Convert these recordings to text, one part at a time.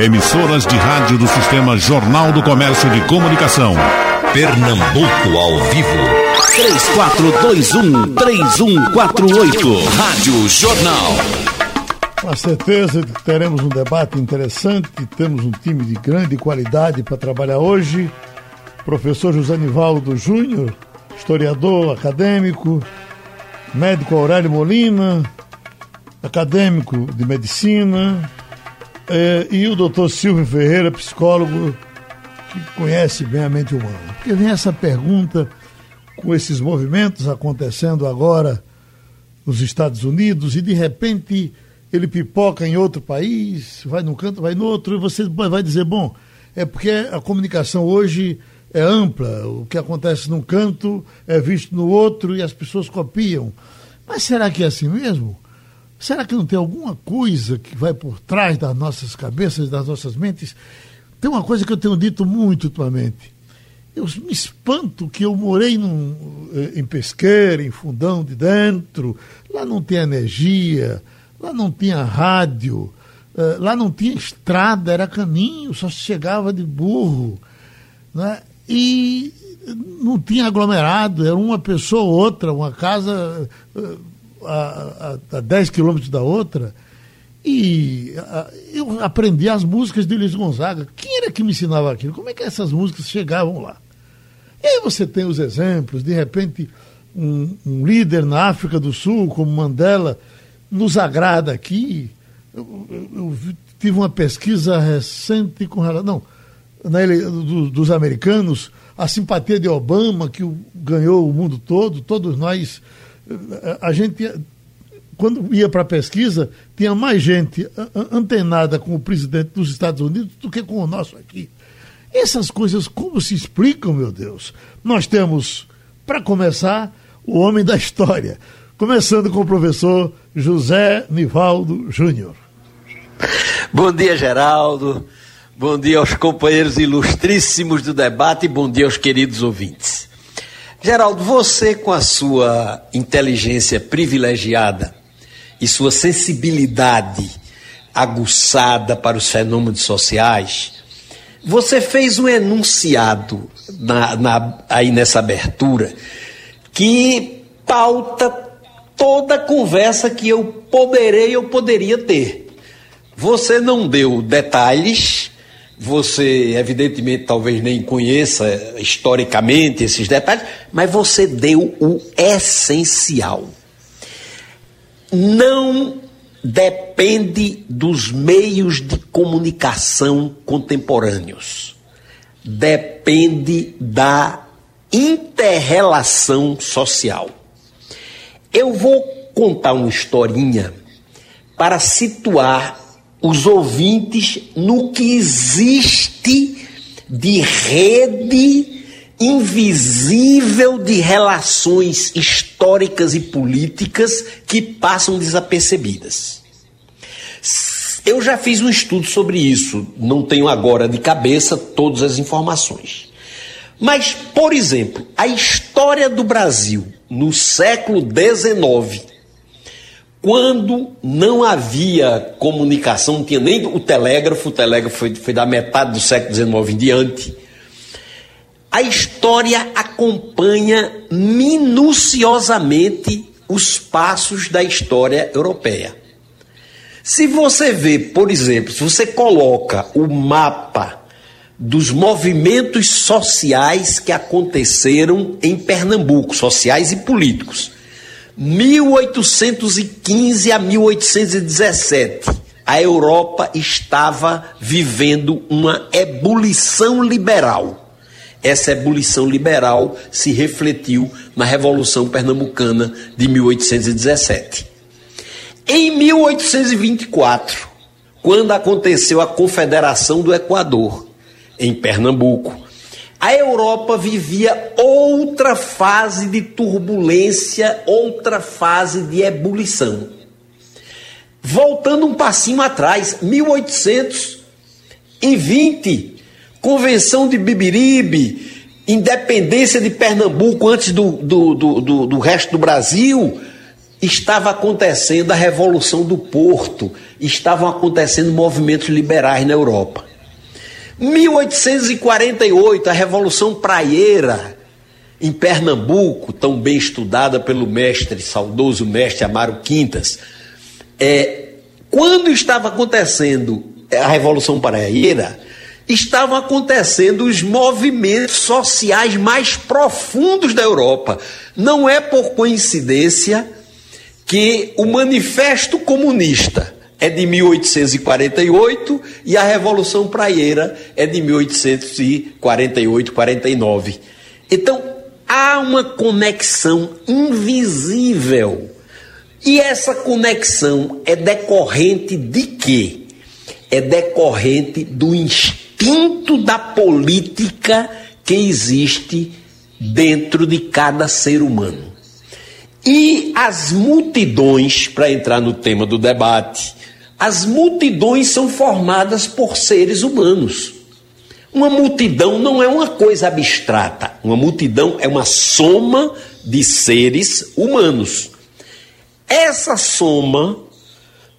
Emissoras de rádio do Sistema Jornal do Comércio de Comunicação. Pernambuco ao vivo. 3421-3148. Rádio Jornal. Com a certeza de que teremos um debate interessante, temos um time de grande qualidade para trabalhar hoje. Professor José Nivaldo Júnior, historiador acadêmico, médico Aurélio Molina, acadêmico de medicina, eh, e o doutor Silvio Ferreira, psicólogo que conhece bem a mente humana. Porque vem essa pergunta com esses movimentos acontecendo agora nos Estados Unidos e de repente ele pipoca em outro país, vai num canto, vai no outro, e você vai dizer, bom, é porque a comunicação hoje é ampla, o que acontece num canto é visto no outro e as pessoas copiam. Mas será que é assim mesmo? Será que não tem alguma coisa que vai por trás das nossas cabeças, das nossas mentes? Tem uma coisa que eu tenho dito muito ultimamente. Eu me espanto que eu morei num, eh, em Pesqueira, em Fundão de Dentro, lá não tinha energia, lá não tinha rádio, eh, lá não tinha estrada, era caminho, só se chegava de burro. Né? E não tinha aglomerado, era uma pessoa ou outra, uma casa eh, a, a, a 10 quilômetros da outra. E a, eu aprendi as músicas de Luiz Gonzaga. Quem era que me ensinava aquilo? Como é que essas músicas chegavam lá? E aí você tem os exemplos, de repente, um, um líder na África do Sul, como Mandela, nos agrada aqui. Eu, eu, eu tive uma pesquisa recente com relação. Não, na, do, dos americanos, a simpatia de Obama, que ganhou o mundo todo, todos nós. A gente quando ia para a pesquisa, tinha mais gente antenada com o presidente dos Estados Unidos do que com o nosso aqui. Essas coisas como se explicam, meu Deus? Nós temos, para começar, o homem da história, começando com o professor José Nivaldo Júnior. Bom dia, Geraldo. Bom dia aos companheiros ilustríssimos do debate e bom dia aos queridos ouvintes. Geraldo, você com a sua inteligência privilegiada e sua sensibilidade aguçada para os fenômenos sociais, você fez um enunciado na, na, aí nessa abertura que pauta toda conversa que eu poderei ou poderia ter. Você não deu detalhes, você evidentemente talvez nem conheça historicamente esses detalhes, mas você deu o essencial não depende dos meios de comunicação contemporâneos. Depende da interrelação social. Eu vou contar uma historinha para situar os ouvintes no que existe de rede invisível de relações históricas e políticas que passam desapercebidas. Eu já fiz um estudo sobre isso, não tenho agora de cabeça todas as informações. Mas, por exemplo, a história do Brasil no século XIX, quando não havia comunicação, não tinha nem o telégrafo, o telégrafo foi, foi da metade do século XIX em diante a história acompanha minuciosamente os passos da história europeia. Se você vê, por exemplo, se você coloca o mapa dos movimentos sociais que aconteceram em Pernambuco, sociais e políticos, 1815 a 1817, a Europa estava vivendo uma ebulição liberal essa ebulição liberal se refletiu na Revolução Pernambucana de 1817. Em 1824, quando aconteceu a Confederação do Equador, em Pernambuco, a Europa vivia outra fase de turbulência, outra fase de ebulição. Voltando um passinho atrás, 1820, Convenção de Bibiribe, independência de Pernambuco antes do, do, do, do, do resto do Brasil, estava acontecendo a Revolução do Porto, estavam acontecendo movimentos liberais na Europa. 1848, a Revolução Praieira, em Pernambuco, tão bem estudada pelo mestre, saudoso mestre Amaro Quintas. É, quando estava acontecendo a Revolução Praieira, estavam acontecendo os movimentos sociais mais profundos da Europa. Não é por coincidência que o Manifesto Comunista é de 1848 e a Revolução Praieira é de 1848-49. Então, há uma conexão invisível. E essa conexão é decorrente de quê? É decorrente do instinto da política que existe dentro de cada ser humano. E as multidões, para entrar no tema do debate, as multidões são formadas por seres humanos. Uma multidão não é uma coisa abstrata. Uma multidão é uma soma de seres humanos. Essa soma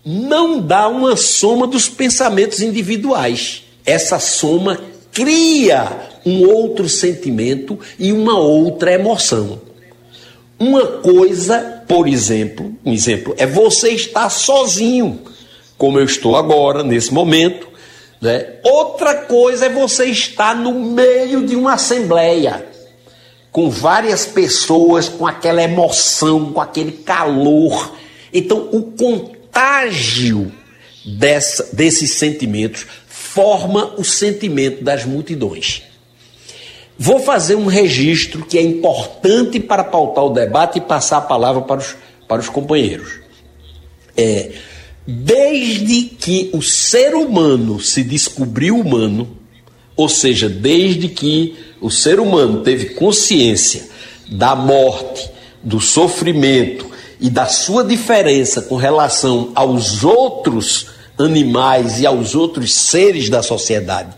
não dá uma soma dos pensamentos individuais. Essa soma cria um outro sentimento e uma outra emoção. Uma coisa, por exemplo, um exemplo, é você estar sozinho, como eu estou agora, nesse momento, né? Outra coisa é você estar no meio de uma assembleia, com várias pessoas, com aquela emoção, com aquele calor. Então, o contágio dessa, desses sentimentos forma o sentimento das multidões. Vou fazer um registro que é importante para pautar o debate e passar a palavra para os, para os companheiros. É, Desde que o ser humano se descobriu humano, ou seja, desde que o ser humano teve consciência da morte, do sofrimento e da sua diferença com relação aos outros animais e aos outros seres da sociedade,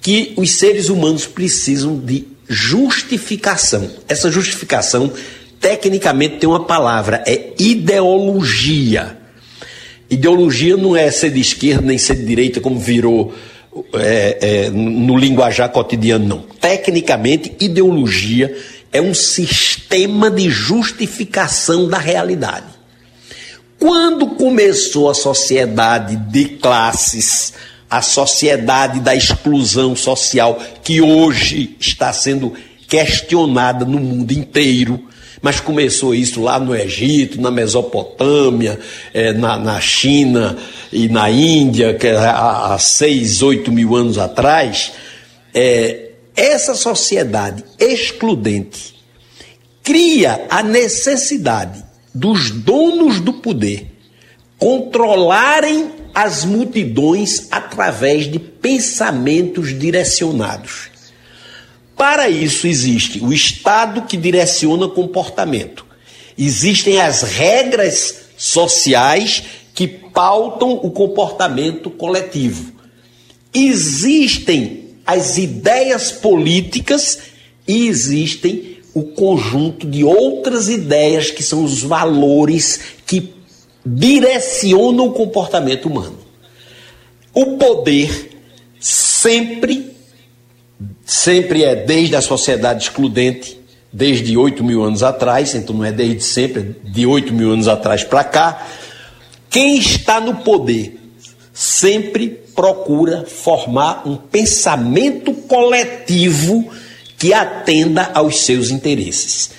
que os seres humanos precisam de justificação. Essa justificação, tecnicamente, tem uma palavra, é ideologia. Ideologia não é ser de esquerda nem ser de direita, como virou é, é, no linguajar cotidiano, não. Tecnicamente, ideologia é um sistema de justificação da realidade. Quando começou a sociedade de classes, a sociedade da exclusão social, que hoje está sendo questionada no mundo inteiro, mas começou isso lá no Egito, na Mesopotâmia, é, na, na, China e na Índia, que é há, há seis, oito mil anos atrás. É, essa sociedade excludente cria a necessidade dos donos do poder controlarem as multidões através de pensamentos direcionados. Para isso existe o Estado que direciona o comportamento. Existem as regras sociais que pautam o comportamento coletivo. Existem as ideias políticas e existem o conjunto de outras ideias que são os valores que direcionam o comportamento humano. O poder sempre sempre é desde a sociedade excludente, desde 8 mil anos atrás, então não é desde sempre, é de 8 mil anos atrás para cá. Quem está no poder sempre procura formar um pensamento coletivo que atenda aos seus interesses.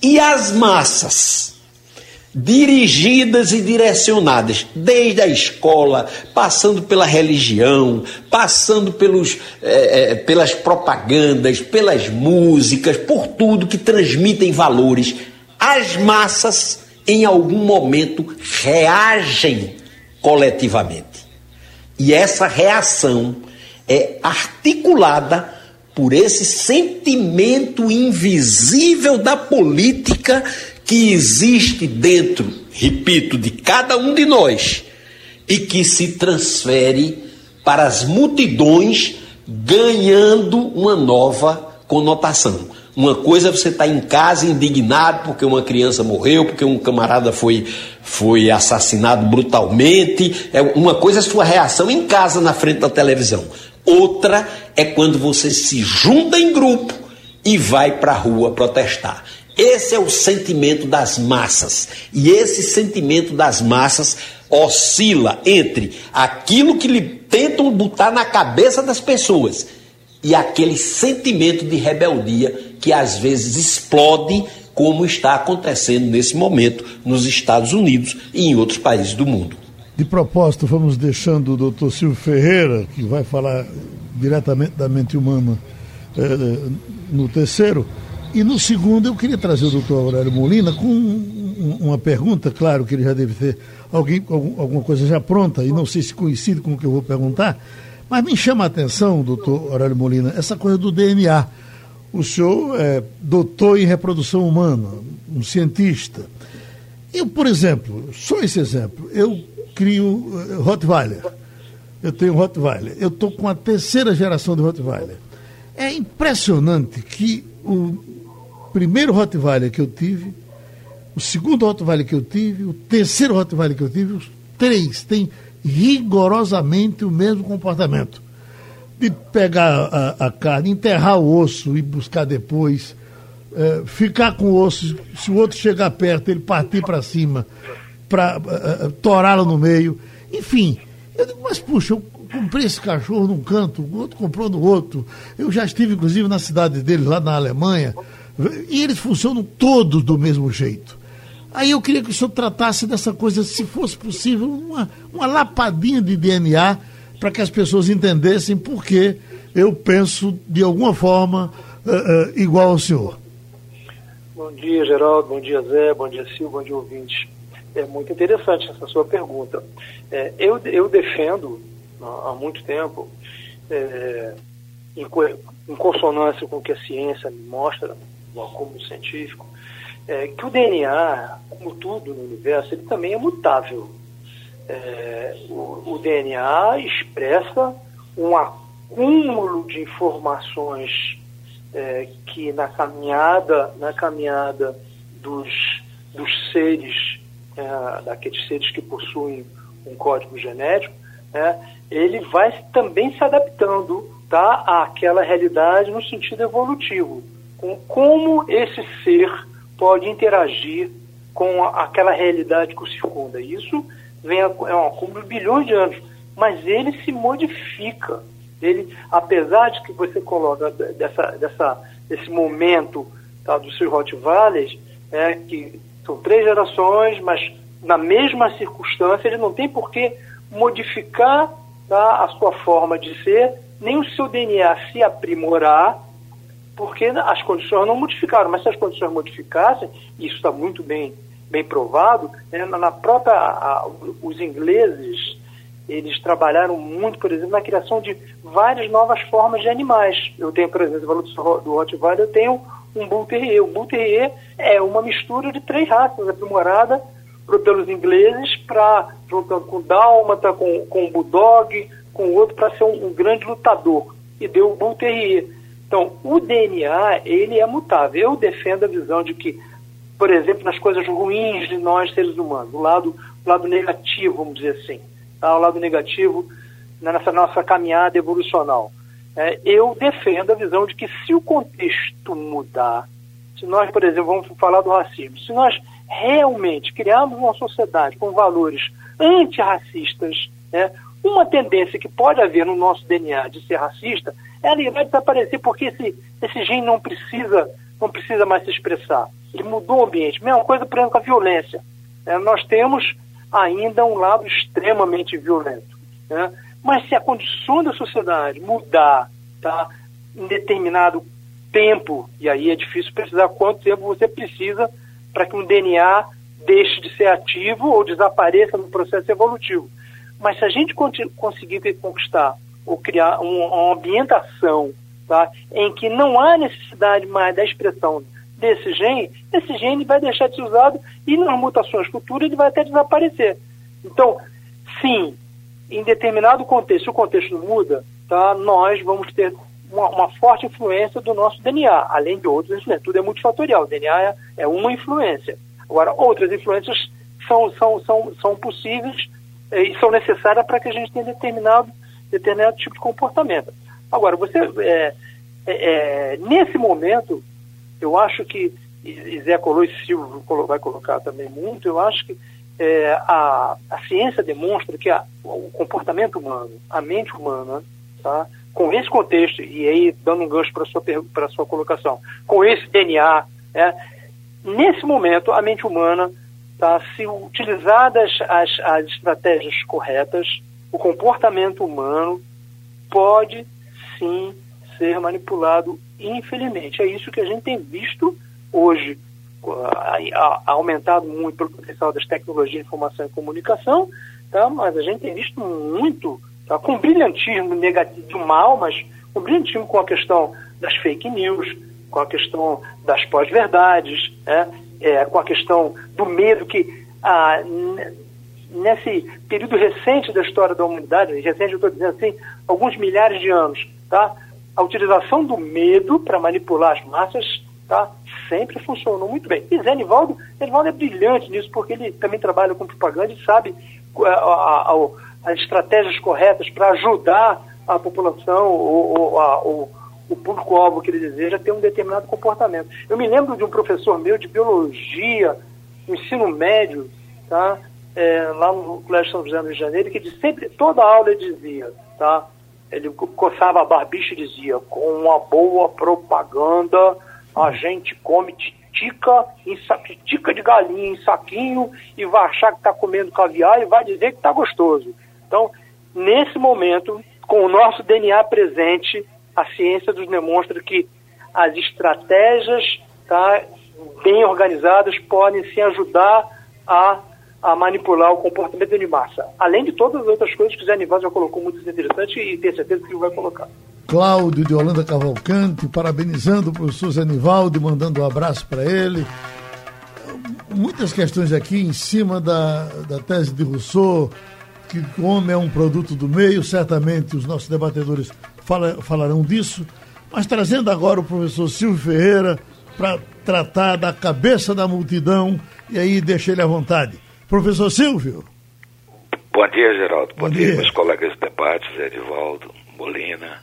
E as massas? Dirigidas e direcionadas, desde a escola, passando pela religião, passando pelos, é, pelas propagandas, pelas músicas, por tudo que transmitem valores. As massas, em algum momento, reagem coletivamente. E essa reação é articulada por esse sentimento invisível da política que existe dentro, repito, de cada um de nós e que se transfere para as multidões, ganhando uma nova conotação. Uma coisa é você estar tá em casa indignado porque uma criança morreu, porque um camarada foi, foi assassinado brutalmente. É uma coisa é a sua reação em casa na frente da televisão. Outra é quando você se junta em grupo e vai para a rua protestar. Esse é o sentimento das massas. E esse sentimento das massas oscila entre aquilo que lhe tentam botar na cabeça das pessoas e aquele sentimento de rebeldia que às vezes explode, como está acontecendo nesse momento nos Estados Unidos e em outros países do mundo. De propósito, vamos deixando o doutor Silvio Ferreira, que vai falar diretamente da mente humana, eh, no terceiro. E no segundo, eu queria trazer o doutor Aurélio Molina com uma pergunta, claro que ele já deve ter alguém, alguma coisa já pronta, e não sei se coincide com o que eu vou perguntar, mas me chama a atenção, doutor Aurélio Molina, essa coisa do DNA. O senhor é doutor em reprodução humana, um cientista. Eu, por exemplo, só esse exemplo, eu crio uh, Rottweiler. Eu tenho Rottweiler. Eu estou com a terceira geração de Rottweiler. É impressionante que o primeiro Rottweiler que eu tive, o segundo Rottweiler que eu tive, o terceiro Rottweiler que eu tive, os três têm rigorosamente o mesmo comportamento. De pegar a, a carne, enterrar o osso e buscar depois, é, ficar com o osso, se o outro chegar perto, ele partir para cima, para uh, uh, torá-lo no meio. Enfim, eu digo, mas puxa, eu comprei esse cachorro num canto, o outro comprou no outro. Eu já estive, inclusive, na cidade dele, lá na Alemanha, e eles funcionam todos do mesmo jeito. Aí eu queria que o senhor tratasse dessa coisa, se fosse possível, uma, uma lapadinha de DNA para que as pessoas entendessem por que eu penso de alguma forma uh, uh, igual ao senhor. Bom dia, Geraldo. Bom dia, Zé. Bom dia, Silvio. Bom dia, ouvinte. É muito interessante essa sua pergunta. É, eu, eu defendo há muito tempo, é, em, em, consonância com o que a ciência me mostra, como científico, é, que o DNA, como tudo no universo, ele também é mutável. É, o, o, DNA expressa um acúmulo de informações é, que na caminhada, na caminhada dos, dos seres, é, daqueles seres que possuem um código genético, né, ele vai também se adaptando tá, àquela realidade no sentido evolutivo, com como esse ser pode interagir com aquela realidade que o circunda. Isso vem a, é um acúmulo de bilhões de anos, mas ele se modifica. Ele, apesar de que você coloca dessa, dessa, desse momento tá, dos seus Rottweilers, é, que são três gerações, mas na mesma circunstância, ele não tem por que modificar tá, a sua forma de ser, nem o seu DNA se aprimorar, porque as condições não modificaram. Mas se as condições modificassem, isso está muito bem, bem provado, né, na própria, a, os ingleses, eles trabalharam muito, por exemplo, na criação de várias novas formas de animais. Eu tenho, por exemplo, do Rottweiler, eu tenho um Bull Terrier. O Bull Terrier é uma mistura de três raças, aprimorada pelos ingleses, para juntando com o Dálmata, com, com o Bulldog, com o outro, para ser um, um, grande lutador. E deu o Bull Terrier. Então, o DNA, ele é mutável. Eu defendo a visão de que, por exemplo, nas coisas ruins de nós, seres humanos, o lado, o lado negativo, vamos dizer assim, tá? o lado negativo nessa nossa caminhada evolucional. É, eu defendo a visão de que se o contexto mudar, se nós, por exemplo, vamos falar do racismo, se nós realmente criarmos uma sociedade com valores antirracistas, né, uma tendência que pode haver no nosso DNA de ser racista, ela irá desaparecer porque esse, esse gene não precisa, não precisa mais se expressar. Ele mudou o ambiente. Mesma coisa, por exemplo, com a violência. É, nós temos ainda um lado extremamente violento. Né? Mas se a condição da sociedade mudar tá, em determinado tempo, e aí é difícil precisar quanto tempo você precisa para que um DNA deixe de ser ativo ou desapareça no processo evolutivo. Mas se a gente conseguir conquistar ou criar um, uma ambientação tá, em que não há necessidade mais da expressão desse gene, esse gene vai deixar de ser usado e nas mutações futuras ele vai até desaparecer. Então, sim, em determinado contexto, se o contexto muda, tá, nós vamos ter uma, uma, forte influência do nosso DNA, além de outras influências. Tudo é multifatorial, o DNA é, é uma influência. Agora, outras influências são, são, são, são possíveis eh, e são necessárias para que a gente tenha determinado, determinado tipo de comportamento. Agora, você, é, é, nesse momento, eu acho que, e Zé colou e Silvio vai colocar também muito, eu acho que é, a, a ciência demonstra que a, o comportamento humano, a mente humana, tá, com esse contexto, e aí dando um gancho para a sua, sua colocação, com esse DNA, né, nesse momento a mente humana, tá, se utilizadas as, as estratégias corretas, o comportamento humano pode sim ser manipulado, infelizmente. É isso que a gente tem visto hoje aumentado muito pelo potencial das tecnologias de informação e comunicação, tá? mas a gente tem visto muito, tá? com brilhantismo negativo, mal, mas com brilhantismo com a questão das fake news, com a questão das pós-verdades, né? é, com a questão do medo que ah, nesse período recente da história da humanidade, recente eu estou dizendo assim, alguns milhares de anos, tá? a utilização do medo para manipular as massas tá? sempre funcionou muito bem. E Zé Nivaldo, Nivaldo é brilhante nisso, porque ele também trabalha com propaganda e sabe a, a, a, as estratégias corretas para ajudar a população ou, ou o público-alvo que ele deseja ter um determinado comportamento. Eu me lembro de um professor meu de biologia, no ensino médio, tá? É, lá no Colégio São José do Rio de Janeiro, que de sempre, toda aula ele dizia, tá? ele coçava a barbicha e dizia, com uma boa propaganda a gente come titica, em titica de galinha em saquinho e vai achar que está comendo caviar e vai dizer que está gostoso. Então, nesse momento, com o nosso DNA presente, a ciência nos demonstra que as estratégias tá, bem organizadas podem se ajudar a, a manipular o comportamento de massa. Além de todas as outras coisas que o Zé Nival já colocou muito interessante e tenho certeza que vai colocar. Cláudio de Holanda Cavalcante, parabenizando o professor Zé Nivaldo, mandando um abraço para ele. Muitas questões aqui em cima da, da tese de Rousseau, que o homem é um produto do meio, certamente os nossos debatedores fala, falarão disso, mas trazendo agora o professor Silvio Ferreira para tratar da cabeça da multidão, e aí deixa ele à vontade. Professor Silvio. Bom dia, Geraldo. Bom, Bom dia, dia, meus colegas de debate, Zé Edivaldo, Molina,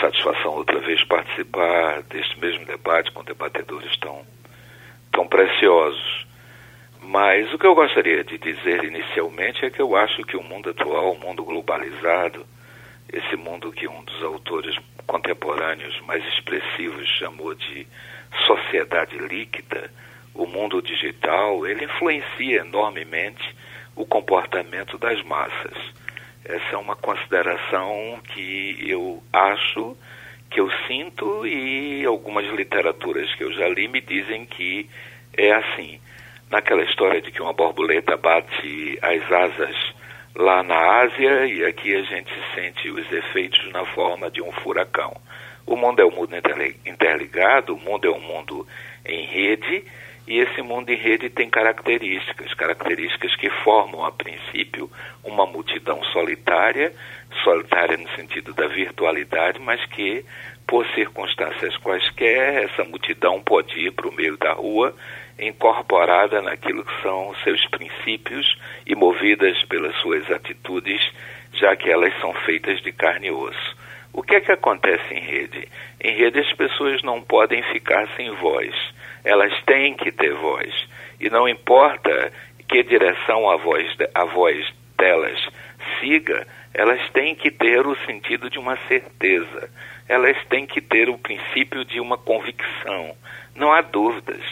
satisfação outra vez participar deste mesmo debate com debatedores tão, tão preciosos. Mas o que eu gostaria de dizer inicialmente é que eu acho que o mundo atual, o mundo globalizado, esse mundo que um dos autores contemporâneos mais expressivos chamou de sociedade líquida, o mundo digital, ele influencia enormemente o comportamento das massas. Essa é uma consideração que eu acho, que eu sinto e algumas literaturas que eu já li me dizem que é assim. Naquela história de que uma borboleta bate as asas lá na Ásia e aqui a gente sente os efeitos na forma de um furacão. O mundo é um mundo interligado, o mundo é um mundo em rede e esse mundo em rede tem características, características que formam, a princípio, uma multidão solitária, solitária no sentido da virtualidade, mas que, por circunstâncias quaisquer, essa multidão pode ir para o meio da rua, incorporada naquilo que são seus princípios e movidas pelas suas atitudes, já que elas são feitas de carne e osso. O que é que acontece em rede? Em rede as pessoas não podem ficar sem voz elas têm que ter voz. E não importa que direção a voz, a voz delas siga, elas têm que ter o sentido de uma certeza. Elas têm que ter o princípio de uma convicção. Não há dúvidas,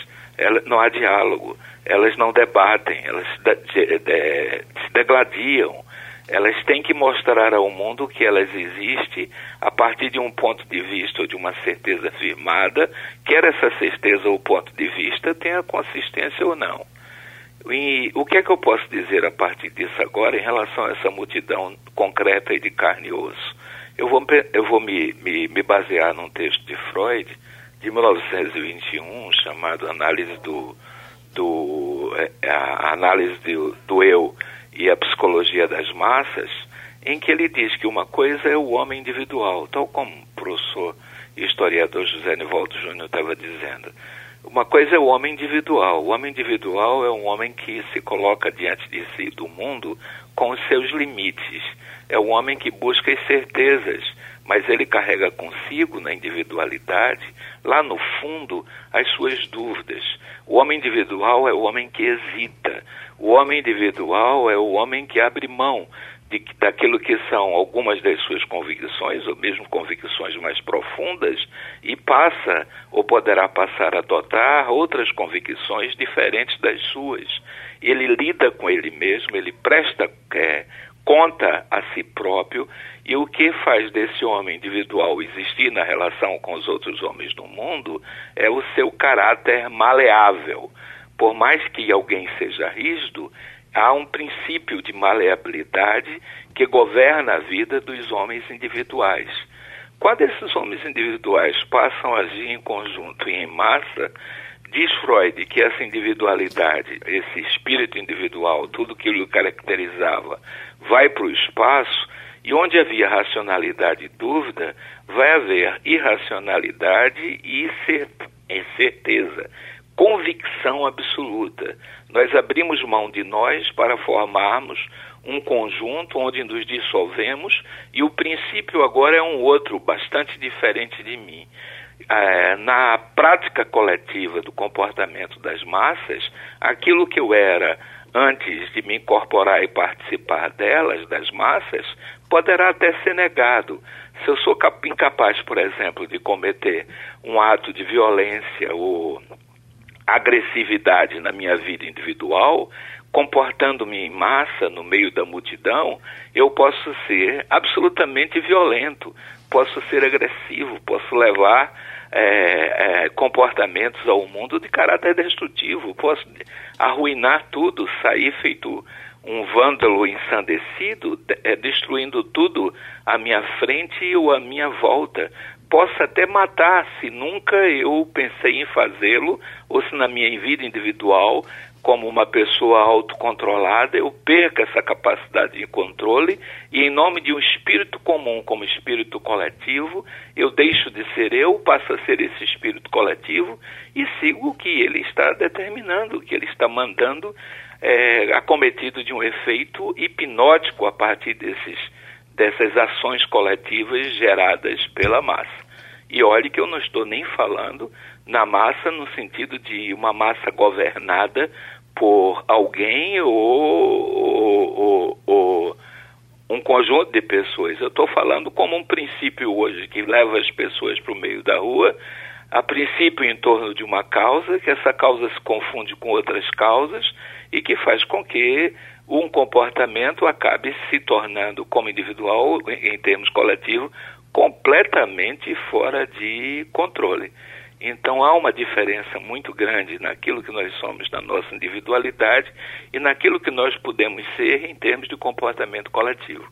não há diálogo, elas não debatem, elas se degladiam, elas têm que mostrar ao mundo que elas existem a partir de um ponto de vista ou de uma certeza firmada, quer essa certeza ou ponto de vista tenha consistência ou não. E o que é que eu posso dizer a partir disso agora em relação a essa multidão concreta e de carne e osso? Eu vou, eu vou me, me, me basear num texto de Freud, de 1921, chamado Análise do, do é, a análise do, do eu e a psicologia das massas, em que ele diz que uma coisa é o homem individual, tal como o professor e historiador José Nivaldo Júnior estava dizendo. Uma coisa é o homem individual. O homem individual é um homem que se coloca diante de si do mundo com os seus limites. É um homem que busca as certezas, mas ele carrega consigo na individualidade, lá no fundo, as suas dúvidas. O homem individual é o homem que hesita. O homem individual é o homem que abre mão de, daquilo que são algumas das suas convicções, ou mesmo convicções mais profundas, e passa ou poderá passar a adotar outras convicções diferentes das suas. Ele lida com ele mesmo, ele presta é, conta a si próprio, e o que faz desse homem individual existir na relação com os outros homens do mundo é o seu caráter maleável. Por mais que alguém seja rígido, há um princípio de maleabilidade que governa a vida dos homens individuais. Quando esses homens individuais passam a agir em conjunto e em massa, diz Freud que essa individualidade, esse espírito individual, tudo que o caracterizava, vai para o espaço e onde havia racionalidade e dúvida, vai haver irracionalidade e certeza convicção absoluta. Nós abrimos mão de nós para formarmos um conjunto onde nos dissolvemos e o princípio agora é um outro, bastante diferente de mim. É, na prática coletiva do comportamento das massas, aquilo que eu era antes de me incorporar e participar delas, das massas, poderá até ser negado. Se eu sou incapaz, por exemplo, de cometer um ato de violência ou agressividade na minha vida individual, comportando-me em massa no meio da multidão, eu posso ser absolutamente violento, posso ser agressivo, posso levar é, é, comportamentos ao mundo de caráter destrutivo, posso arruinar tudo, sair feito um vândalo ensandecido, é, destruindo tudo à minha frente ou à minha volta, possa até matar se nunca eu pensei em fazê-lo ou se na minha vida individual, como uma pessoa autocontrolada, eu perca essa capacidade de controle e em nome de um espírito comum como espírito coletivo, eu deixo de ser eu, passo a ser esse espírito coletivo e sigo o que ele está determinando, o que ele está mandando, é, acometido de um efeito hipnótico a partir desses dessas ações coletivas geradas pela massa. E olhe que eu não estou nem falando na massa no sentido de uma massa governada por alguém ou, ou, ou, ou um conjunto de pessoas. Eu estou falando como um princípio hoje que leva as pessoas para o meio da rua, a princípio em torno de uma causa, que essa causa se confunde com outras causas e que faz com que um comportamento acabe se tornando, como individual, em termos coletivos, completamente fora de controle. Então há uma diferença muito grande naquilo que nós somos na nossa individualidade e naquilo que nós podemos ser em termos de comportamento coletivo.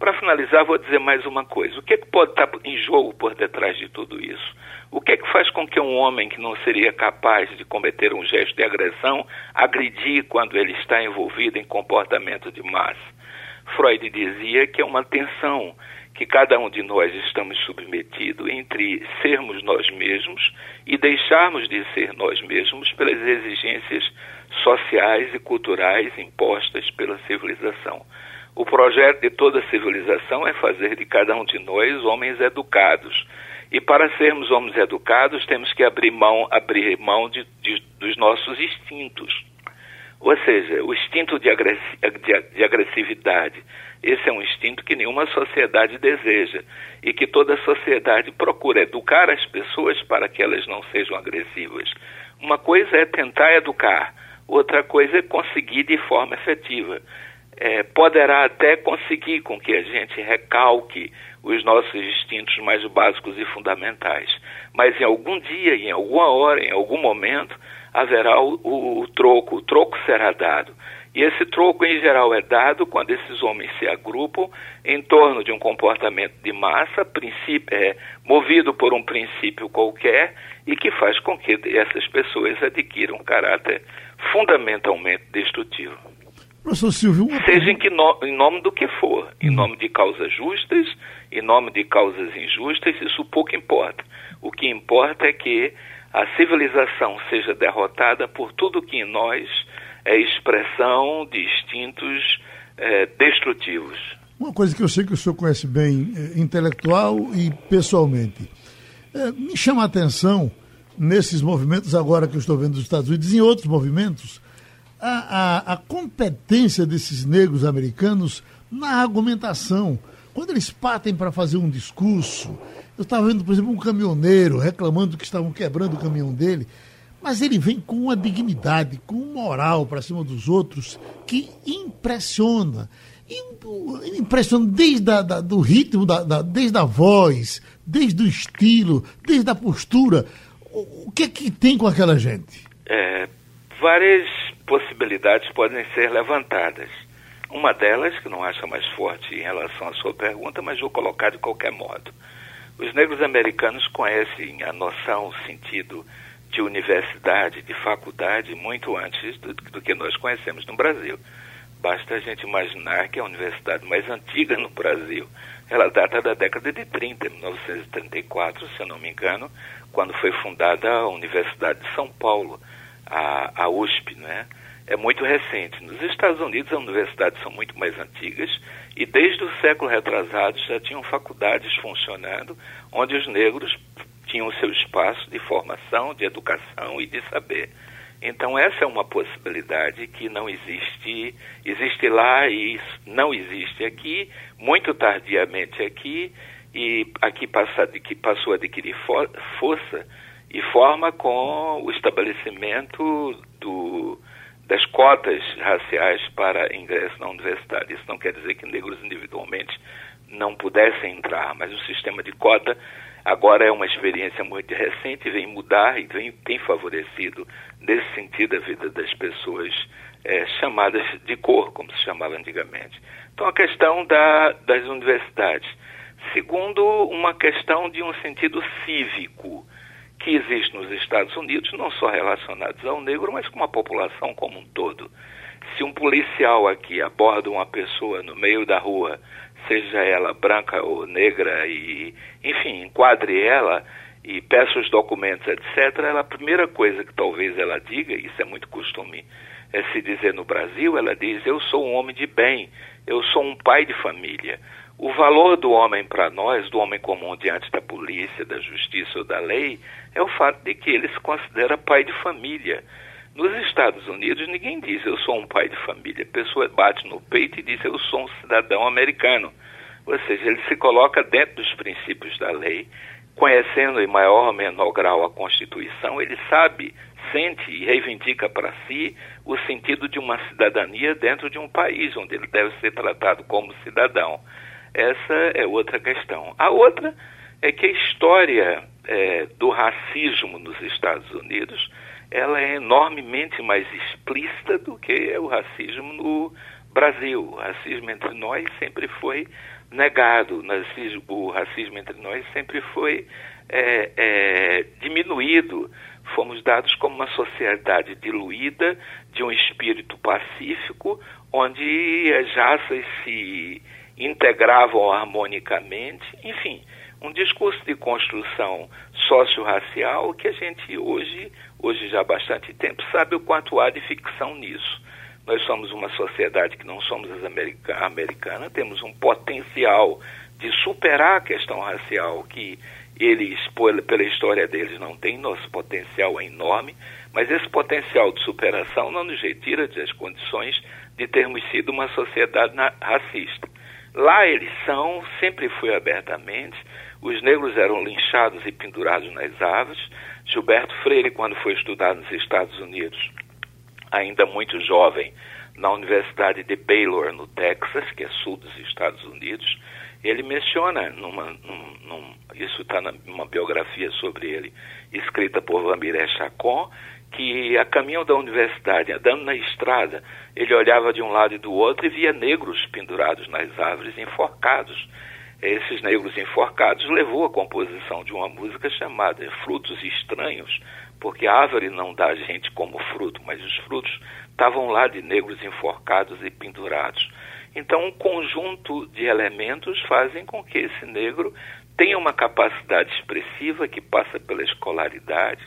Para finalizar, vou dizer mais uma coisa. O que, é que pode estar em jogo por detrás de tudo isso? O que é que faz com que um homem que não seria capaz de cometer um gesto de agressão agredir quando ele está envolvido em comportamento de massa? Freud dizia que é uma tensão que cada um de nós estamos submetidos entre sermos nós mesmos e deixarmos de ser nós mesmos pelas exigências sociais e culturais impostas pela civilização. O projeto de toda civilização é fazer de cada um de nós homens educados. E para sermos homens educados, temos que abrir mão, abrir mão de, de, dos nossos instintos. Ou seja, o instinto de, de, de agressividade. Esse é um instinto que nenhuma sociedade deseja e que toda sociedade procura educar as pessoas para que elas não sejam agressivas. Uma coisa é tentar educar, outra coisa é conseguir de forma efetiva é, poderá até conseguir com que a gente recalque os nossos instintos mais básicos e fundamentais. Mas em algum dia, em alguma hora, em algum momento, haverá o, o, o troco, o troco será dado. E esse troco, em geral, é dado quando esses homens se agrupam em torno de um comportamento de massa, princípio, é, movido por um princípio qualquer, e que faz com que essas pessoas adquiram um caráter fundamentalmente destrutivo. Professor Silvio, uma... seja em, que no, em nome do que for, em hum. nome de causas justas, em nome de causas injustas, isso pouco importa. O que importa é que a civilização seja derrotada por tudo que em nós é expressão de instintos é, destrutivos. Uma coisa que eu sei que o senhor conhece bem, é, intelectual e pessoalmente, é, me chama a atenção nesses movimentos agora que eu estou vendo nos Estados Unidos em outros movimentos, a, a, a competência desses negros americanos na argumentação. Quando eles partem para fazer um discurso, eu estava vendo, por exemplo, um caminhoneiro reclamando que estavam quebrando o caminhão dele, mas ele vem com uma dignidade, com um moral para cima dos outros que impressiona. Impressiona desde a, da, do ritmo, da, da, desde a voz, desde o estilo, desde a postura. O, o que é que tem com aquela gente? É, várias possibilidades podem ser levantadas. Uma delas, que não acha mais forte em relação à sua pergunta, mas vou colocar de qualquer modo. Os negros americanos conhecem a noção, o sentido de universidade, de faculdade, muito antes do, do, que nós conhecemos no Brasil. Basta a gente imaginar que a universidade mais antiga no Brasil, ela data da década de 30, 1934, se eu não me engano, quando foi fundada a Universidade de São Paulo, a, a USP, né? é muito recente. Nos Estados Unidos, as universidades são muito mais antigas e desde o século retrasado já tinham faculdades funcionando onde os negros tinham o seu espaço de formação, de educação e de saber. Então essa é uma possibilidade que não existe, existe lá e não existe aqui, muito tardiamente aqui e aqui que passou a adquirir for, força e forma com o estabelecimento do das cotas raciais para ingresso na universidade. Isso não quer dizer que negros individualmente não pudessem entrar, mas o sistema de cota agora é uma experiência muito recente, vem mudar e vem, tem favorecido, nesse sentido, a vida das pessoas é, chamadas de cor, como se chamava antigamente. Então, a questão da, das universidades. Segundo, uma questão de um sentido cívico que existe nos Estados Unidos, não só relacionados ao negro, mas com a população como um todo. Se um policial aqui aborda uma pessoa no meio da rua, seja ela branca ou negra, e, enfim, enquadre ela e peça os documentos, etc., ela, a primeira coisa que talvez ela diga, isso é muito costume é se dizer no Brasil, ela diz: Eu sou um homem de bem, eu sou um pai de família. O valor do homem para nós, do homem comum diante da polícia, da justiça ou da lei, é o fato de que ele se considera pai de família. Nos Estados Unidos, ninguém diz eu sou um pai de família. A pessoa bate no peito e diz eu sou um cidadão americano. Ou seja, ele se coloca dentro dos princípios da lei, conhecendo em maior ou menor grau a Constituição, ele sabe, sente e reivindica para si o sentido de uma cidadania dentro de um país onde ele deve ser tratado como cidadão. Essa é outra questão. A outra é que a história é, do racismo nos Estados Unidos ela é enormemente mais explícita do que o racismo no Brasil. O racismo entre nós sempre foi negado, o racismo entre nós sempre foi é, é, diminuído. Fomos dados como uma sociedade diluída de um espírito pacífico, onde as raças se integravam harmonicamente, enfim, um discurso de construção socio-racial que a gente hoje, hoje já há bastante tempo, sabe o quanto há de ficção nisso. Nós somos uma sociedade que não somos as america americana, temos um potencial de superar a questão racial que eles, pela história deles, não têm. Nosso potencial é enorme, mas esse potencial de superação não nos retira das condições de termos sido uma sociedade racista. Lá eles são, sempre foi abertamente. Os negros eram linchados e pendurados nas árvores. Gilberto Freire, quando foi estudar nos Estados Unidos, ainda muito jovem, na Universidade de Baylor, no Texas, que é sul dos Estados Unidos, ele menciona, numa, num, num, isso está numa biografia sobre ele, escrita por Vamiré Chacon, que a caminho da universidade, andando na estrada, ele olhava de um lado e do outro e via negros pendurados nas árvores, enforcados. Esses negros enforcados levou à composição de uma música chamada Frutos Estranhos, porque a árvore não dá gente como fruto, mas os frutos estavam lá de negros enforcados e pendurados. Então, um conjunto de elementos fazem com que esse negro tenha uma capacidade expressiva que passa pela escolaridade,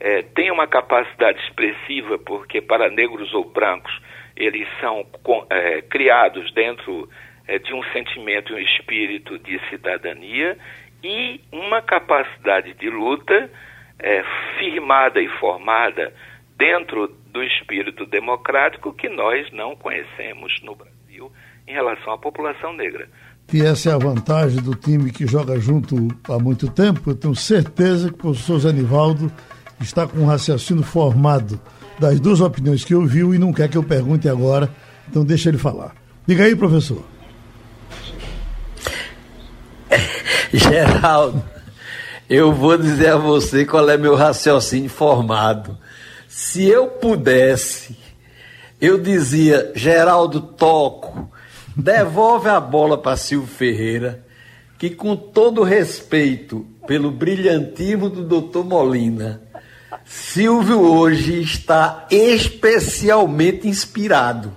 é, tenha uma capacidade expressiva porque para negros ou brancos eles são é, criados dentro é, de um sentimento e um espírito de cidadania e uma capacidade de luta é, firmada e formada dentro do espírito democrático que nós não conhecemos no Brasil em relação à população negra. E essa é a vantagem do time que joga junto há muito tempo. Eu tenho certeza que o professor Zanivaldo está com um raciocínio formado das duas opiniões que ouviu e não quer que eu pergunte agora, então deixa ele falar. Diga aí, professor. Geraldo, eu vou dizer a você qual é meu raciocínio formado. Se eu pudesse, eu dizia, Geraldo Toco, devolve a bola para Silvio Ferreira, que com todo respeito pelo brilhantismo do doutor Molina, Silvio hoje está especialmente inspirado.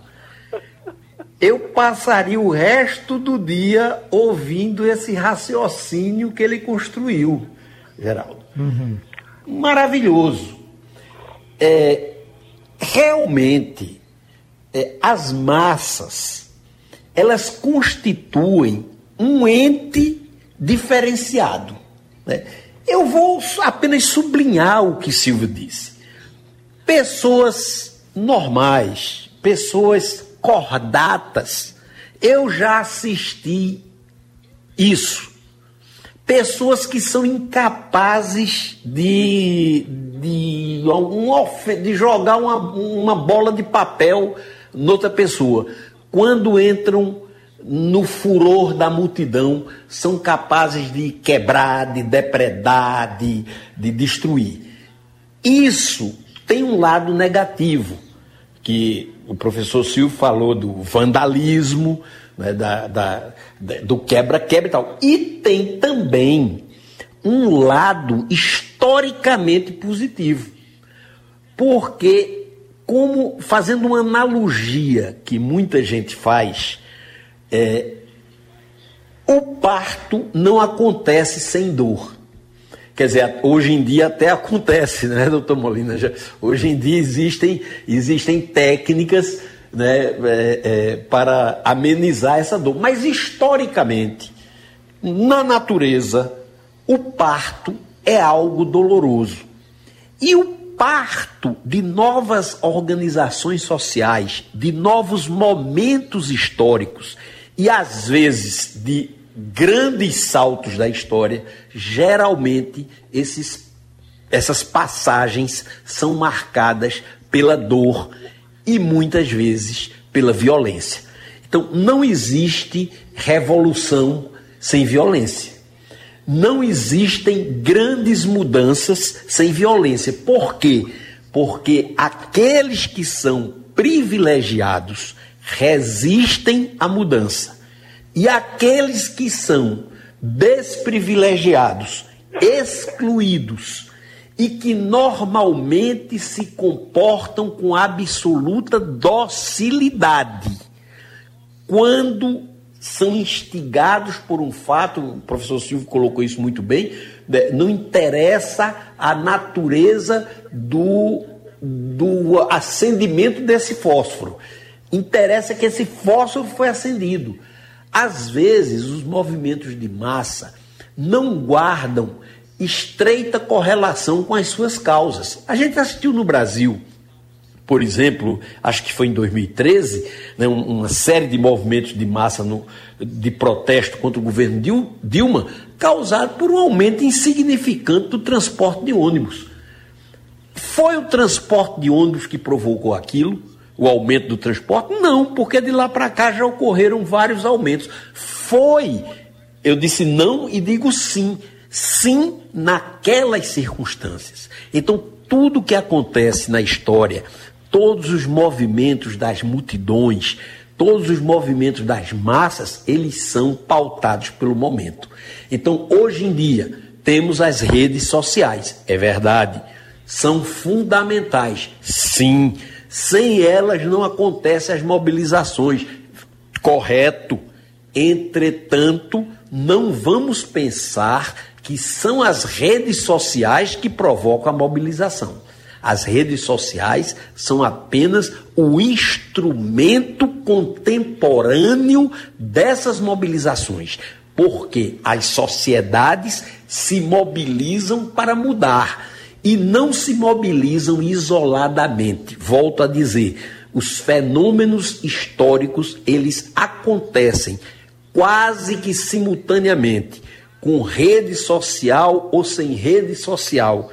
Eu passaria o resto do dia ouvindo esse raciocínio que ele construiu. Geraldo. Uhum. Maravilhoso. É, realmente, é, as massas, elas constituem um ente diferenciado. Né? Eu vou apenas sublinhar o que Silvio disse. Pessoas normais, pessoas cordatas, eu já assisti isso pessoas que são incapazes de, de, um, de jogar uma, uma bola de papel noutra pessoa. Quando entram no furor da multidão, são capazes de quebrar, de depredar, de, de destruir. Isso tem um lado negativo, que o professor Silvio falou do vandalismo, né, da, da, do quebra-quebra e tal. E tem também um lado historicamente positivo. Porque, como fazendo uma analogia que muita gente faz, é, o parto não acontece sem dor. Quer dizer, hoje em dia até acontece, né, doutor Molina? Hoje em dia existem, existem técnicas né, é, é, para amenizar essa dor. Mas historicamente, na natureza, o parto é algo doloroso. E o parto de novas organizações sociais, de novos momentos históricos e às vezes de grandes saltos da história, geralmente esses, essas passagens são marcadas pela dor e muitas vezes pela violência. Então, não existe revolução sem violência. Não existem grandes mudanças sem violência. Por quê? Porque aqueles que são privilegiados resistem à mudança. E aqueles que são desprivilegiados, excluídos, e que normalmente se comportam com absoluta docilidade. Quando são instigados por um fato, o professor Silvio colocou isso muito bem, né, não interessa a natureza do, do acendimento desse fósforo. Interessa que esse fósforo foi acendido. Às vezes, os movimentos de massa não guardam estreita correlação com as suas causas. A gente assistiu no Brasil, por exemplo, acho que foi em 2013, né, uma série de movimentos de massa no, de protesto contra o governo Dilma, causado por um aumento insignificante do transporte de ônibus. Foi o transporte de ônibus que provocou aquilo? O aumento do transporte? Não, porque de lá para cá já ocorreram vários aumentos. Foi, eu disse não e digo sim, sim naquelas circunstâncias. Então, tudo que acontece na história, todos os movimentos das multidões, todos os movimentos das massas, eles são pautados pelo momento. Então, hoje em dia, temos as redes sociais, é verdade. São fundamentais, sim. Sem elas não acontecem as mobilizações. Correto. Entretanto, não vamos pensar que são as redes sociais que provocam a mobilização. As redes sociais são apenas o instrumento contemporâneo dessas mobilizações, porque as sociedades se mobilizam para mudar e não se mobilizam isoladamente. Volto a dizer, os fenômenos históricos, eles acontecem quase que simultaneamente, com rede social ou sem rede social.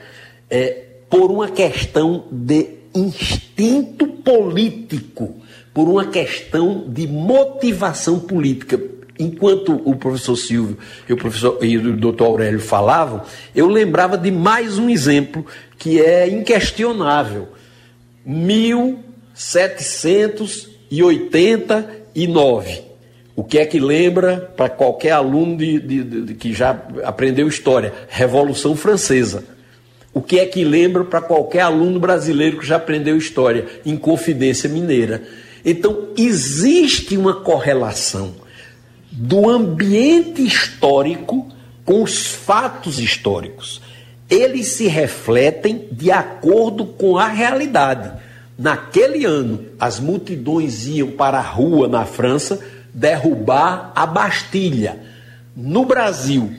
É, por uma questão de instinto político, por uma questão de motivação política. Enquanto o professor Silvio e o professor e o doutor Aurélio falavam, eu lembrava de mais um exemplo que é inquestionável. 1789. O que é que lembra para qualquer aluno de, de, de, que já aprendeu história? Revolução Francesa. O que é que lembra para qualquer aluno brasileiro que já aprendeu história? Inconfidência Mineira. Então, existe uma correlação do ambiente histórico com os fatos históricos. Eles se refletem de acordo com a realidade. Naquele ano, as multidões iam para a rua na França derrubar a Bastilha. No Brasil,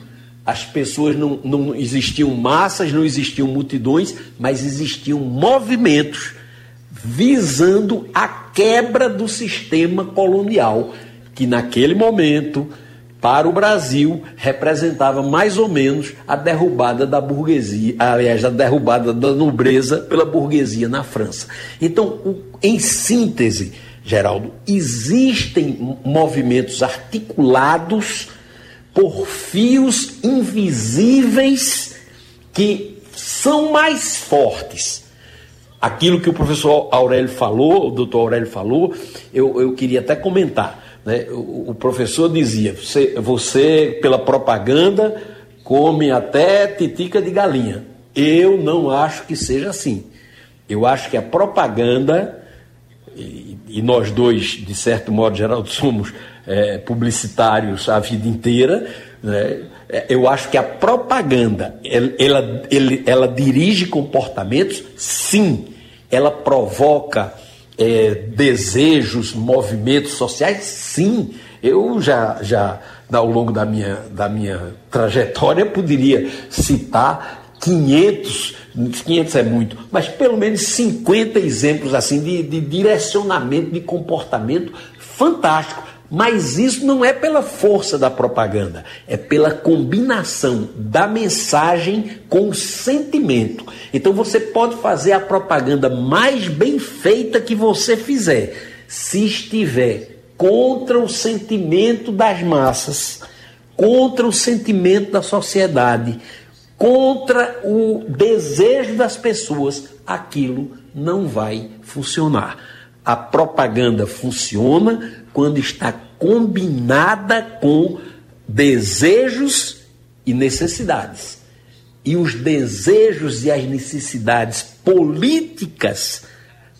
as pessoas não, não existiam massas, não existiam multidões, mas existiam movimentos visando a quebra do sistema colonial, que naquele momento, para o Brasil, representava mais ou menos a derrubada da burguesia, aliás, a derrubada da nobreza pela burguesia na França. Então, em síntese, Geraldo, existem movimentos articulados por fios invisíveis que são mais fortes. Aquilo que o professor Aurélio falou, o doutor Aurélio falou, eu, eu queria até comentar. Né? O, o professor dizia: você, você, pela propaganda, come até titica de galinha. Eu não acho que seja assim. Eu acho que a propaganda, e, e nós dois, de certo modo, Geraldo, somos é, publicitários a vida inteira, né? É, eu acho que a propaganda ela, ela, ela dirige comportamentos, sim, ela provoca é, desejos, movimentos sociais, sim. Eu já, já ao longo da minha, da minha trajetória, poderia citar 500, 500 é muito, mas pelo menos 50 exemplos assim de, de direcionamento de comportamento fantástico. Mas isso não é pela força da propaganda, é pela combinação da mensagem com o sentimento. Então você pode fazer a propaganda mais bem feita que você fizer, se estiver contra o sentimento das massas, contra o sentimento da sociedade, contra o desejo das pessoas, aquilo não vai funcionar. A propaganda funciona quando está combinada com desejos e necessidades. E os desejos e as necessidades políticas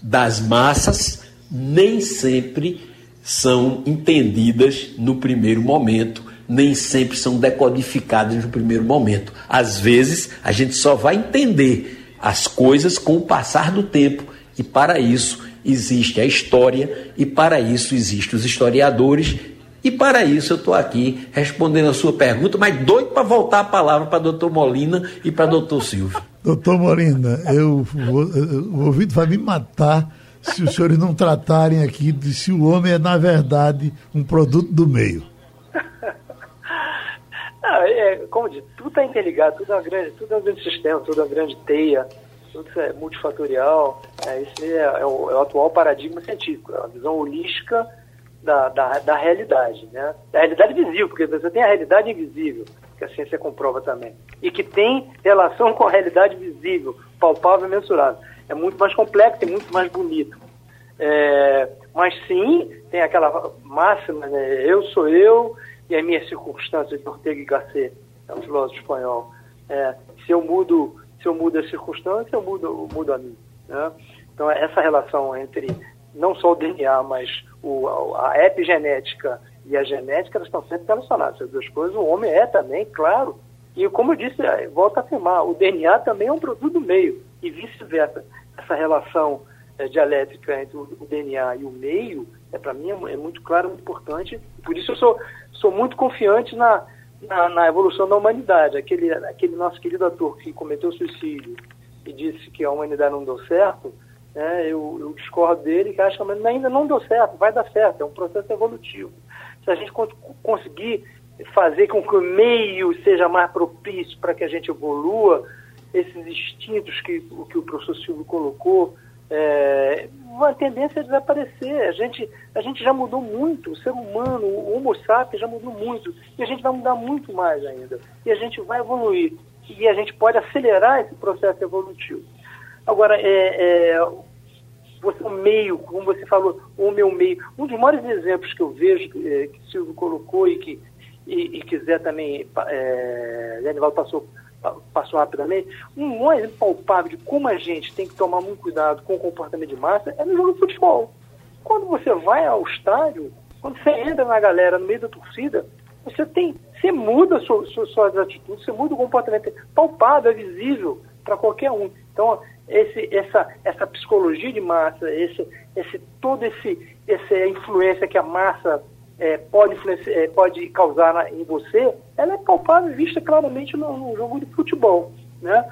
das massas nem sempre são entendidas no primeiro momento, nem sempre são decodificadas no primeiro momento. Às vezes, a gente só vai entender as coisas com o passar do tempo, e para isso existe a história e para isso existem os historiadores. E para isso eu estou aqui respondendo a sua pergunta, mas doido para voltar a palavra para doutor Molina e para doutor Silvio. Doutor Molina, eu, o ouvido vai me matar se os senhores não tratarem aqui de se o homem é, na verdade, um produto do meio. Ah, é, como diz, tudo está interligado, tudo é, um grande, tudo é um grande sistema, tudo é uma grande teia tudo é multifatorial. É, esse é, é, o, é, o, atual paradigma científico, é uma visão holística da, da, da, realidade, né? Da realidade visível, porque você tem a realidade invisível, que a ciência comprova também, e que tem relação com a realidade visível, palpável e mensurável. É muito mais complexo e muito mais bonito. É, mas sim, tem aquela máxima, né? Eu sou eu e as minhas circunstâncias de Ortega y Gasset, é um filósofo espanhol. É, se eu mudo, se eu mudo a circunstância, eu mudo, eu mudo a mim. Né? Então essa relação entre não só o DNA, mas o, a epigenética e a genética, elas estão sempre relacionadas. Essas duas coisas, o homem é também, claro. E como eu disse, é, volto a afirmar, o DNA também é um produto do meio e vice-versa. Essa relação é, dialética entre o, o, DNA e o meio, é para mim é, é, muito claro, muito importante. Por isso eu sou, sou muito confiante na, na, na, evolução da humanidade. Aquele, aquele nosso querido ator que cometeu suicídio e disse que a humanidade não deu certo, né, eu, eu, discordo dele, que acha que ainda não deu certo, vai dar certo, é um processo evolutivo. Se a gente conseguir fazer com que o meio seja mais propício para que a gente evolua, esses instintos que, que o professor Silvio colocou, é, uma tendência a desaparecer. A gente, a gente já mudou muito, o ser humano, o Homo sapiens já mudou muito, e a gente vai mudar muito mais ainda. E a gente vai evoluir, e a gente pode acelerar esse processo evolutivo. Agora, é, é, você, o meio, como você falou, o meu meio. Um dos maiores exemplos que eu vejo, é, que Silvio colocou e que e, e quiser também, é, Danival passou, passou rapidamente, um exemplo palpável de como a gente tem que tomar muito cuidado com o comportamento de massa é no jogo de futebol. Quando você vai ao estádio, quando você entra na galera, no meio da torcida, você tem, você muda suas atitudes, você muda o comportamento palpável, é visível para qualquer um. Então, esse, essa, essa psicologia de massa, esse, esse, todo esse, essa influência que a massa é, pode, é, pode causar em você, ela é palpável vista claramente no, no, jogo de futebol. Né?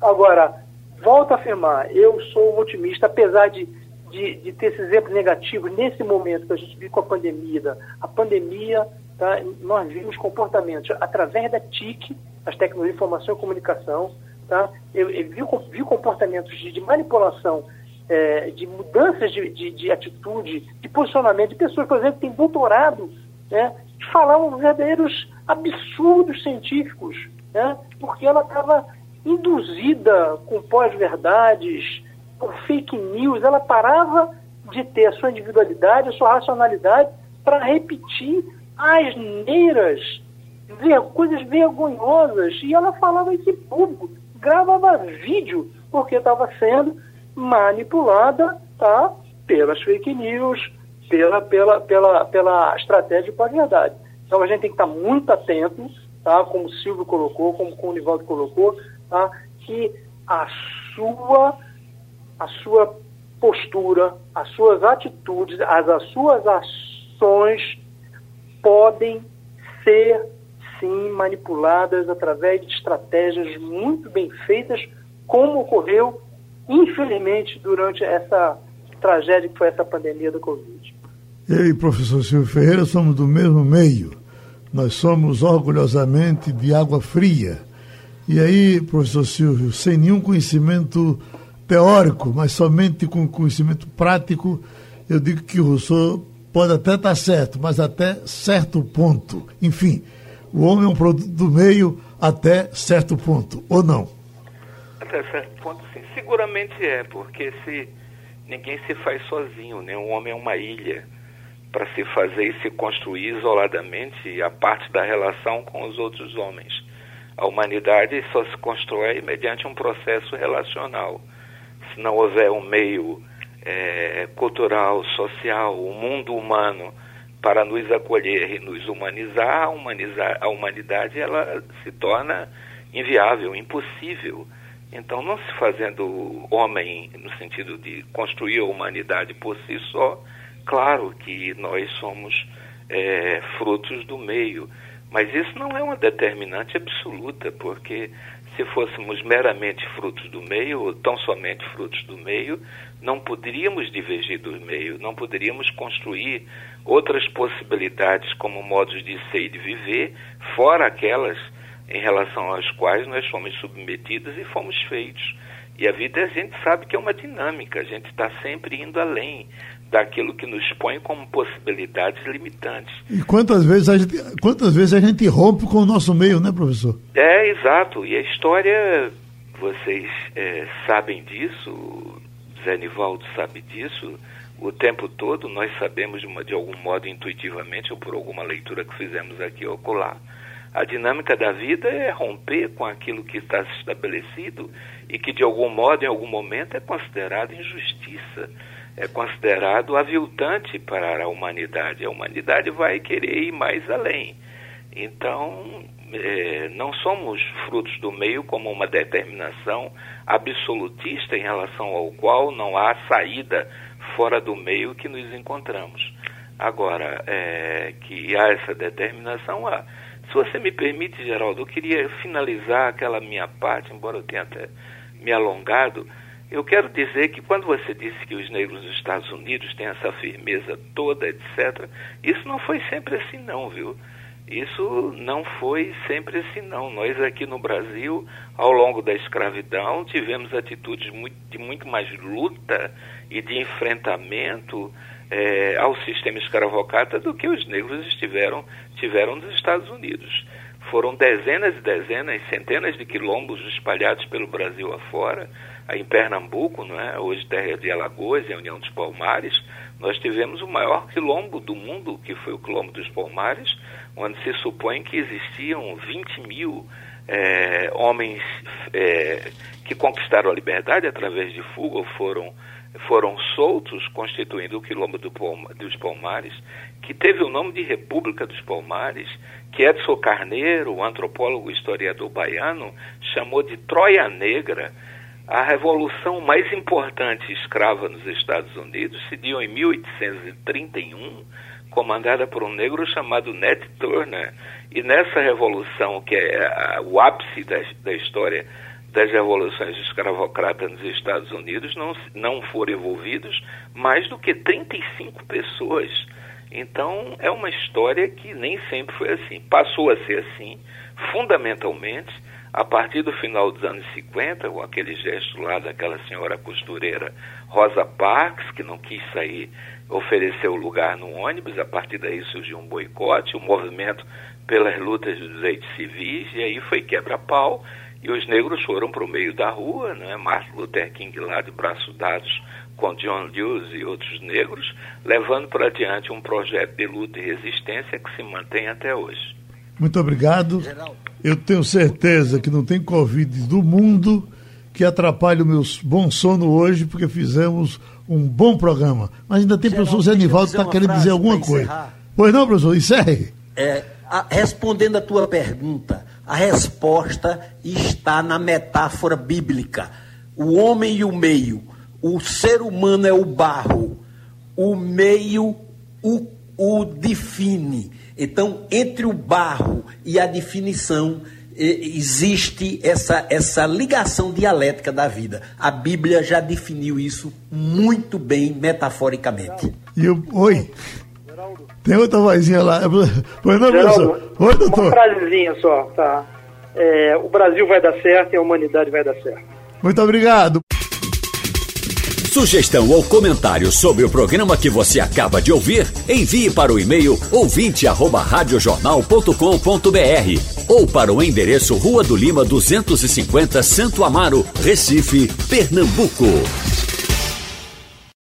Agora, volto a afirmar, eu sou otimista, apesar de, de, de, ter esses exemplos negativos nesse momento que a gente vive com a pandemia. A pandemia, tá, nós vimos comportamentos através da TIC, as tecnologias de informação e comunicação, Tá? Eu, eu vi, vi comportamentos de, de manipulação, é, de mudanças de, de, de, atitude, de posicionamento, de pessoas, por exemplo, que têm doutorado, né, que falavam verdadeiros absurdos científicos, né, porque ela estava induzida com pós-verdades, com fake news, ela parava de ter a sua individualidade, a sua racionalidade, para repetir asneiras, coisas vergonhosas, e ela falava isso em público gravava vídeo porque estava sendo manipulada tá, pelas fake news, pela, pela, pela, pela estratégia de pós-verdade. Então a gente tem que estar muito atento, tá, como o Silvio colocou, como, como o Nivaldo colocou, tá, que a sua, a sua postura, as suas atitudes, as, as suas ações podem ser sim manipuladas através de estratégias muito bem feitas, como ocorreu, infelizmente, durante essa tragédia que foi essa pandemia do Covid. Eu e professor Silvio Ferreira somos do mesmo meio. Nós somos orgulhosamente de água fria. E aí, professor Silvio, sem nenhum conhecimento teórico, mas somente com conhecimento prático, eu digo que o Rousseau pode até estar certo, mas até certo ponto. Enfim, o homem é um produto do meio até certo ponto, ou não? Até certo ponto, sim. Seguramente é, porque se ninguém se faz sozinho, né? O homem é uma ilha para se fazer e se construir isoladamente a parte da relação com os outros homens. A humanidade só se constrói mediante um processo relacional. Se não houver um meio é, cultural, social, o um mundo humano para nos acolher e nos humanizar, humanizar, a humanidade ela se torna inviável, impossível. Então, não se fazendo homem no sentido de construir a humanidade por si só, claro que nós somos é, frutos do meio, mas isso não é uma determinante absoluta, porque se fôssemos meramente frutos do meio, ou tão somente frutos do meio, não poderíamos divergir do meio, não poderíamos construir outras possibilidades como modos de ser e de viver, fora aquelas em relação às quais nós fomos submetidos e fomos feitos. E a vida a gente sabe que é uma dinâmica, a gente está sempre indo além daquilo que nos põe como possibilidades limitantes. E quantas vezes a gente, quantas vezes a gente rompe com o nosso meio, né, professor? É, exato. E a história, vocês é, sabem disso, Zé Nivaldo sabe disso, o tempo todo, nós sabemos de, uma, de algum modo intuitivamente ou por alguma leitura que fizemos aqui ou colar. A dinâmica da vida é romper com aquilo que está estabelecido e que de algum modo, em algum momento, é considerado injustiça, é considerado aviltante para a humanidade. A humanidade vai querer ir mais além. Então, é, não somos frutos do meio como uma determinação absolutista em relação ao qual não há saída fora do meio que nos encontramos. Agora, é, que há essa determinação, há. Se você me permite, Geraldo, eu queria finalizar aquela minha parte, embora eu tenha até me alongado. Eu quero dizer que quando você disse que os negros dos Estados Unidos têm essa firmeza toda, etc., isso não foi sempre assim, não, viu? Isso não foi sempre assim, não. Nós aqui no Brasil, ao longo da escravidão, tivemos atitudes de muito mais luta e de enfrentamento é, ao sistema escravocrata do que os negros estiveram, tiveram nos Estados Unidos. Foram dezenas e dezenas, centenas de quilombos espalhados pelo Brasil afora. Em Pernambuco, não é? hoje terra de Alagoas a União dos Palmares, nós tivemos o maior quilombo do mundo, que foi o quilombo dos Palmares, onde se supõe que existiam 20 mil é, homens é, que conquistaram a liberdade através de fuga ou foram, foram soltos, constituindo o quilombo do dos Palmares, que teve o nome de República dos Palmares, que Edson Carneiro, o antropólogo historiador baiano, chamou de Troia Negra. A revolução mais importante escrava nos Estados Unidos se deu em 1831, comandada por um negro chamado Ned Turner. E nessa revolução, que é o ápice da, da história das revoluções escravocratas nos Estados Unidos, não, não foram envolvidos mais do que 35 pessoas. Então, é uma história que nem sempre foi assim. Passou a ser assim, fundamentalmente, a partir do final dos anos 50, com aquele gesto lá daquela senhora costureira Rosa Parks, que não quis sair, ofereceu lugar no ônibus, a partir daí surgiu um boicote, um movimento pelas lutas dos direitos civis, e aí foi quebra-pau, e os negros foram para o meio da rua, né? Martin Luther King lá de braços dados com John Lewis e outros negros, levando para diante um projeto de luta e resistência que se mantém até hoje. Muito obrigado. Eu tenho certeza que não tem Covid do mundo que atrapalhe o meu bom sono hoje, porque fizemos um bom programa. Mas ainda tem o professor Zé Nivaldo que está querendo dizer alguma coisa. Pois não, professor, encerre. É, a, respondendo a tua pergunta, a resposta está na metáfora bíblica. O homem e o meio. O ser humano é o barro. O meio o, o define. Então, entre o barro e a definição, existe essa, essa ligação dialética da vida. A Bíblia já definiu isso muito bem, metaforicamente. Eu, oi. Tem outra vozinha lá. Pois não, Geraldo, Oi, doutor. Uma frasezinha só, tá? É, o Brasil vai dar certo e a humanidade vai dar certo. Muito obrigado. Sugestão ou comentário sobre o programa que você acaba de ouvir, envie para o e-mail ouvinte@radiojornal.com.br ou para o endereço Rua do Lima 250, Santo Amaro, Recife, Pernambuco.